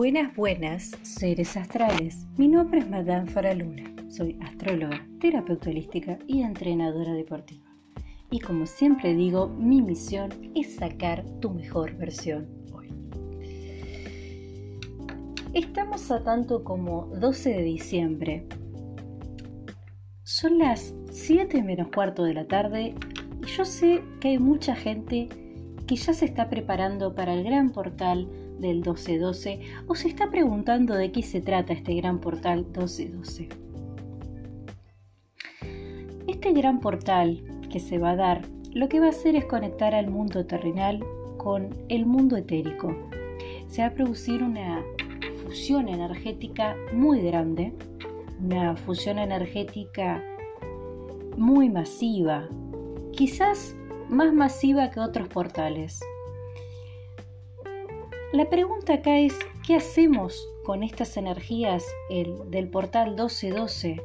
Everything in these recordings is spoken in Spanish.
Buenas, buenas, seres astrales. Mi nombre es Madame Faraluna. Soy astróloga, terapeuta holística y entrenadora deportiva. Y como siempre digo, mi misión es sacar tu mejor versión hoy. Estamos a tanto como 12 de diciembre. Son las 7 menos cuarto de la tarde y yo sé que hay mucha gente que ya se está preparando para el gran portal del 1212 o se está preguntando de qué se trata este gran portal 1212. Este gran portal que se va a dar lo que va a hacer es conectar al mundo terrenal con el mundo etérico. Se va a producir una fusión energética muy grande, una fusión energética muy masiva, quizás más masiva que otros portales. La pregunta acá es, ¿qué hacemos con estas energías del portal 1212?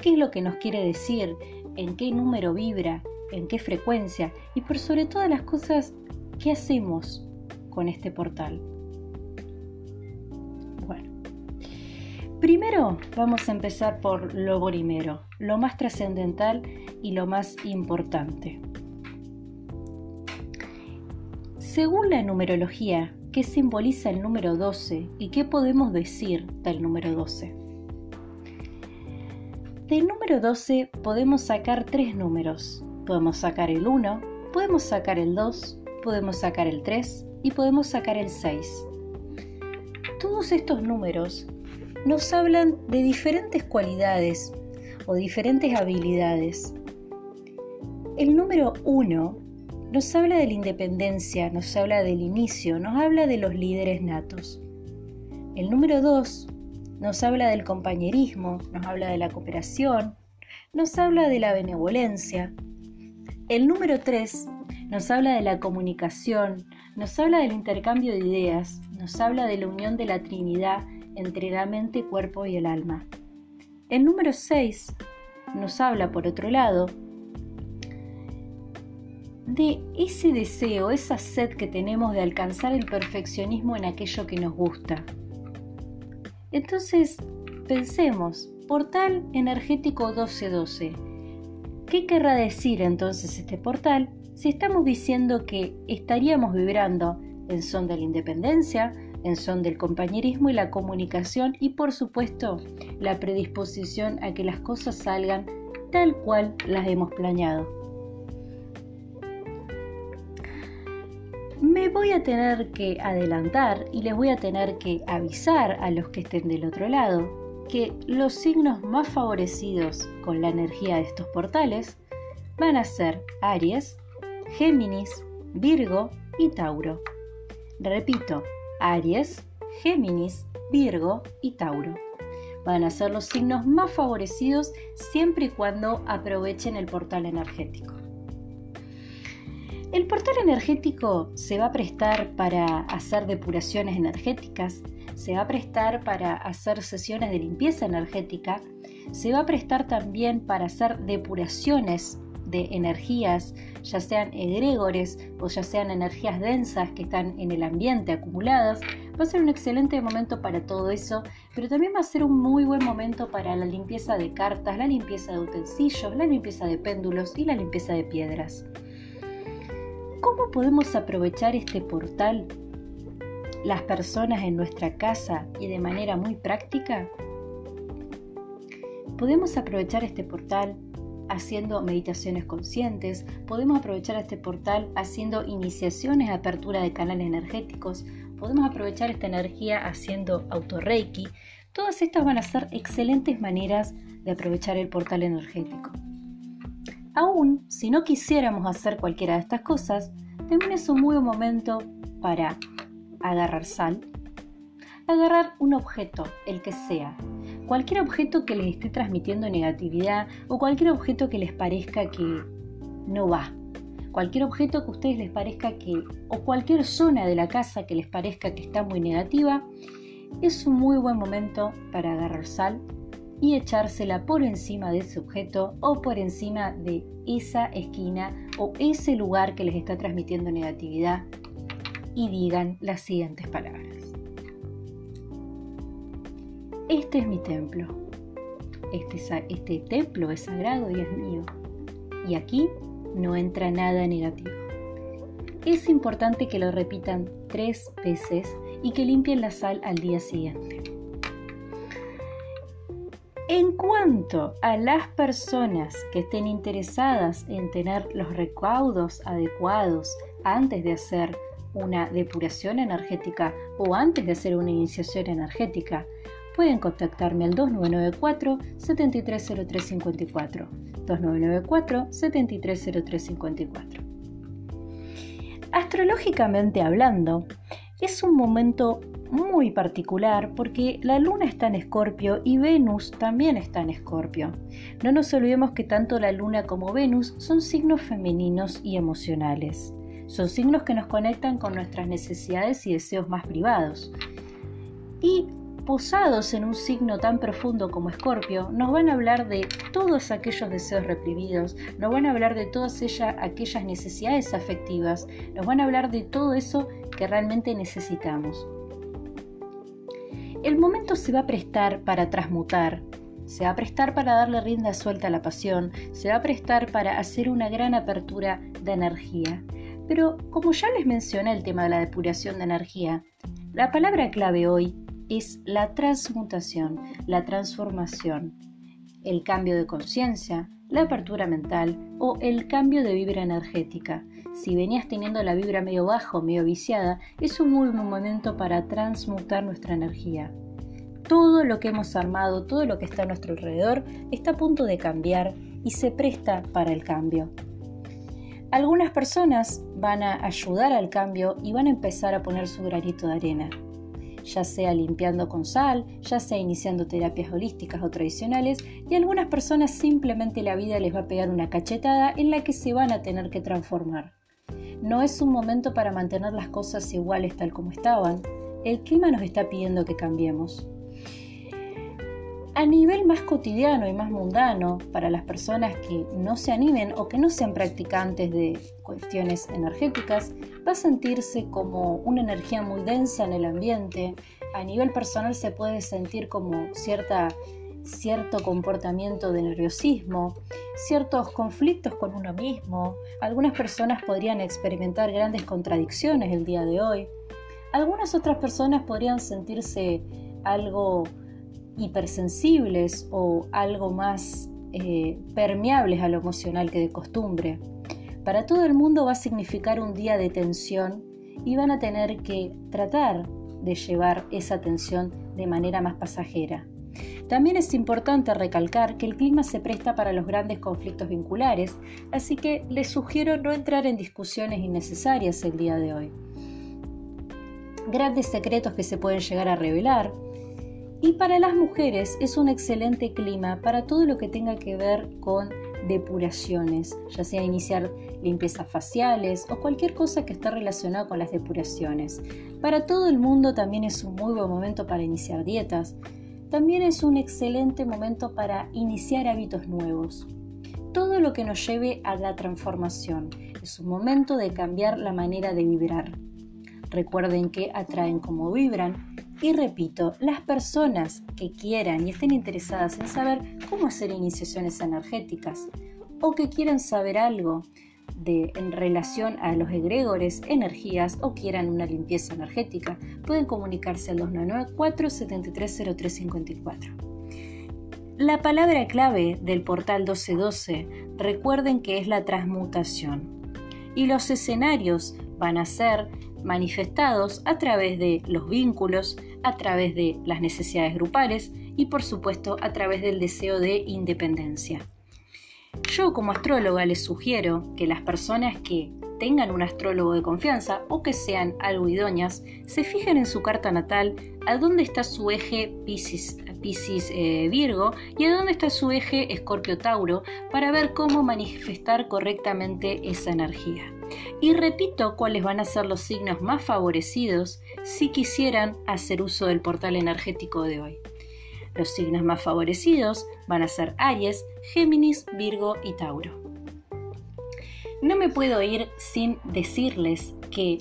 ¿Qué es lo que nos quiere decir? ¿En qué número vibra? ¿En qué frecuencia? Y por sobre todas las cosas, ¿qué hacemos con este portal? Bueno, primero vamos a empezar por lo primero, lo más trascendental y lo más importante. Según la numerología, ¿qué simboliza el número 12 y qué podemos decir del número 12? Del número 12 podemos sacar tres números. Podemos sacar el 1, podemos sacar el 2, podemos sacar el 3 y podemos sacar el 6. Todos estos números nos hablan de diferentes cualidades o diferentes habilidades. El número 1 nos habla de la independencia, nos habla del inicio, nos habla de los líderes natos. El número 2 nos habla del compañerismo, nos habla de la cooperación, nos habla de la benevolencia. El número 3 nos habla de la comunicación, nos habla del intercambio de ideas, nos habla de la unión de la Trinidad entre la mente, cuerpo y el alma. El número 6 nos habla, por otro lado, de ese deseo, esa sed que tenemos de alcanzar el perfeccionismo en aquello que nos gusta. Entonces, pensemos, portal energético 1212. ¿Qué querrá decir entonces este portal si estamos diciendo que estaríamos vibrando en son de la independencia, en son del compañerismo y la comunicación y por supuesto la predisposición a que las cosas salgan tal cual las hemos planeado? Me voy a tener que adelantar y les voy a tener que avisar a los que estén del otro lado que los signos más favorecidos con la energía de estos portales van a ser Aries, Géminis, Virgo y Tauro. Repito, Aries, Géminis, Virgo y Tauro. Van a ser los signos más favorecidos siempre y cuando aprovechen el portal energético. El portal energético se va a prestar para hacer depuraciones energéticas, se va a prestar para hacer sesiones de limpieza energética, se va a prestar también para hacer depuraciones de energías, ya sean egregores o ya sean energías densas que están en el ambiente acumuladas. Va a ser un excelente momento para todo eso, pero también va a ser un muy buen momento para la limpieza de cartas, la limpieza de utensilios, la limpieza de péndulos y la limpieza de piedras. ¿Cómo podemos aprovechar este portal, las personas en nuestra casa y de manera muy práctica? Podemos aprovechar este portal haciendo meditaciones conscientes, podemos aprovechar este portal haciendo iniciaciones apertura de canales energéticos, podemos aprovechar esta energía haciendo autorreiki. Todas estas van a ser excelentes maneras de aprovechar el portal energético. Aún si no quisiéramos hacer cualquiera de estas cosas, también es un muy buen momento para agarrar sal, agarrar un objeto, el que sea, cualquier objeto que les esté transmitiendo negatividad o cualquier objeto que les parezca que no va, cualquier objeto que a ustedes les parezca que, o cualquier zona de la casa que les parezca que está muy negativa, es un muy buen momento para agarrar sal y echársela por encima de ese objeto o por encima de esa esquina o ese lugar que les está transmitiendo negatividad y digan las siguientes palabras. este es mi templo. Este, este templo es sagrado y es mío. Y aquí no entra nada negativo. Es importante que lo repitan tres veces y que limpien la sal al día siguiente. En cuanto a las personas que estén interesadas en tener los recaudos adecuados antes de hacer una depuración energética o antes de hacer una iniciación energética, pueden contactarme al 2994 730354. 2994 730354. Astrológicamente hablando, es un momento muy particular porque la luna está en escorpio y Venus también está en escorpio. No nos olvidemos que tanto la luna como Venus son signos femeninos y emocionales. Son signos que nos conectan con nuestras necesidades y deseos más privados. Y posados en un signo tan profundo como Escorpio, nos van a hablar de todos aquellos deseos reprimidos, nos van a hablar de todas ellas, aquellas necesidades afectivas, nos van a hablar de todo eso que realmente necesitamos. El momento se va a prestar para transmutar, se va a prestar para darle rienda suelta a la pasión, se va a prestar para hacer una gran apertura de energía. Pero como ya les mencioné el tema de la depuración de energía, la palabra clave hoy es la transmutación, la transformación, el cambio de conciencia, la apertura mental o el cambio de vibra energética. Si venías teniendo la vibra medio bajo, medio viciada, es un muy buen momento para transmutar nuestra energía. Todo lo que hemos armado, todo lo que está a nuestro alrededor, está a punto de cambiar y se presta para el cambio. Algunas personas van a ayudar al cambio y van a empezar a poner su granito de arena ya sea limpiando con sal, ya sea iniciando terapias holísticas o tradicionales, y algunas personas simplemente la vida les va a pegar una cachetada en la que se van a tener que transformar. No es un momento para mantener las cosas iguales tal como estaban. El clima nos está pidiendo que cambiemos. A nivel más cotidiano y más mundano, para las personas que no se animen o que no sean practicantes de cuestiones energéticas, va a sentirse como una energía muy densa en el ambiente. A nivel personal se puede sentir como cierta, cierto comportamiento de nerviosismo, ciertos conflictos con uno mismo. Algunas personas podrían experimentar grandes contradicciones el día de hoy. Algunas otras personas podrían sentirse algo hipersensibles o algo más eh, permeables a lo emocional que de costumbre. Para todo el mundo va a significar un día de tensión y van a tener que tratar de llevar esa tensión de manera más pasajera. También es importante recalcar que el clima se presta para los grandes conflictos vinculares, así que les sugiero no entrar en discusiones innecesarias el día de hoy. Grandes secretos que se pueden llegar a revelar, y para las mujeres es un excelente clima para todo lo que tenga que ver con depuraciones, ya sea iniciar limpiezas faciales o cualquier cosa que esté relacionada con las depuraciones. Para todo el mundo también es un muy buen momento para iniciar dietas. También es un excelente momento para iniciar hábitos nuevos. Todo lo que nos lleve a la transformación. Es un momento de cambiar la manera de vibrar. Recuerden que atraen como vibran y repito, las personas que quieran y estén interesadas en saber cómo hacer iniciaciones energéticas o que quieran saber algo en relación a los egregores, energías o quieran una limpieza energética, pueden comunicarse al 2994 730354. La palabra clave del portal 1212, recuerden que es la transmutación. Y los escenarios van a ser manifestados a través de los vínculos, a través de las necesidades grupales y por supuesto a través del deseo de independencia. Yo como astróloga les sugiero que las personas que tengan un astrólogo de confianza o que sean algo idóneas, se fijen en su carta natal a dónde está su eje Pisces, eh, Virgo y a dónde está su eje Escorpio Tauro para ver cómo manifestar correctamente esa energía. Y repito cuáles van a ser los signos más favorecidos si quisieran hacer uso del portal energético de hoy. Los signos más favorecidos van a ser Aries, Géminis, Virgo y Tauro. No me puedo ir sin decirles que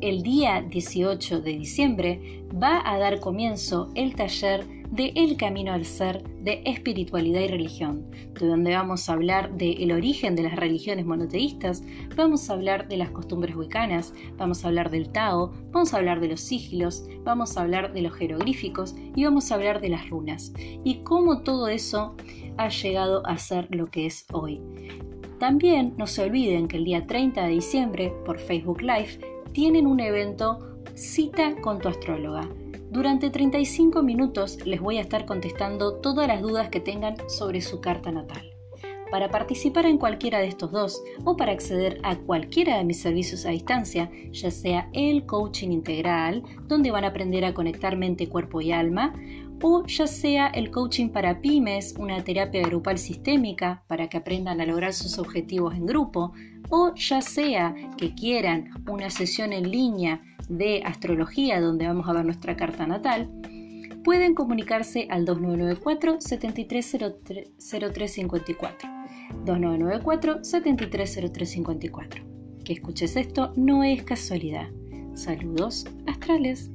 el día 18 de diciembre va a dar comienzo el taller de El Camino al Ser, de espiritualidad y religión, de donde vamos a hablar del origen de las religiones monoteístas, vamos a hablar de las costumbres huicanas, vamos a hablar del Tao, vamos a hablar de los sigilos, vamos a hablar de los jeroglíficos y vamos a hablar de las runas y cómo todo eso ha llegado a ser lo que es hoy. También no se olviden que el día 30 de diciembre por Facebook Live tienen un evento Cita con tu astróloga. Durante 35 minutos les voy a estar contestando todas las dudas que tengan sobre su carta natal. Para participar en cualquiera de estos dos o para acceder a cualquiera de mis servicios a distancia, ya sea el coaching integral, donde van a aprender a conectar mente, cuerpo y alma, o ya sea el coaching para pymes, una terapia grupal sistémica para que aprendan a lograr sus objetivos en grupo, o ya sea que quieran una sesión en línea de astrología donde vamos a ver nuestra carta natal, pueden comunicarse al 2994 730354. 2994 730354. Que escuches esto no es casualidad. Saludos astrales.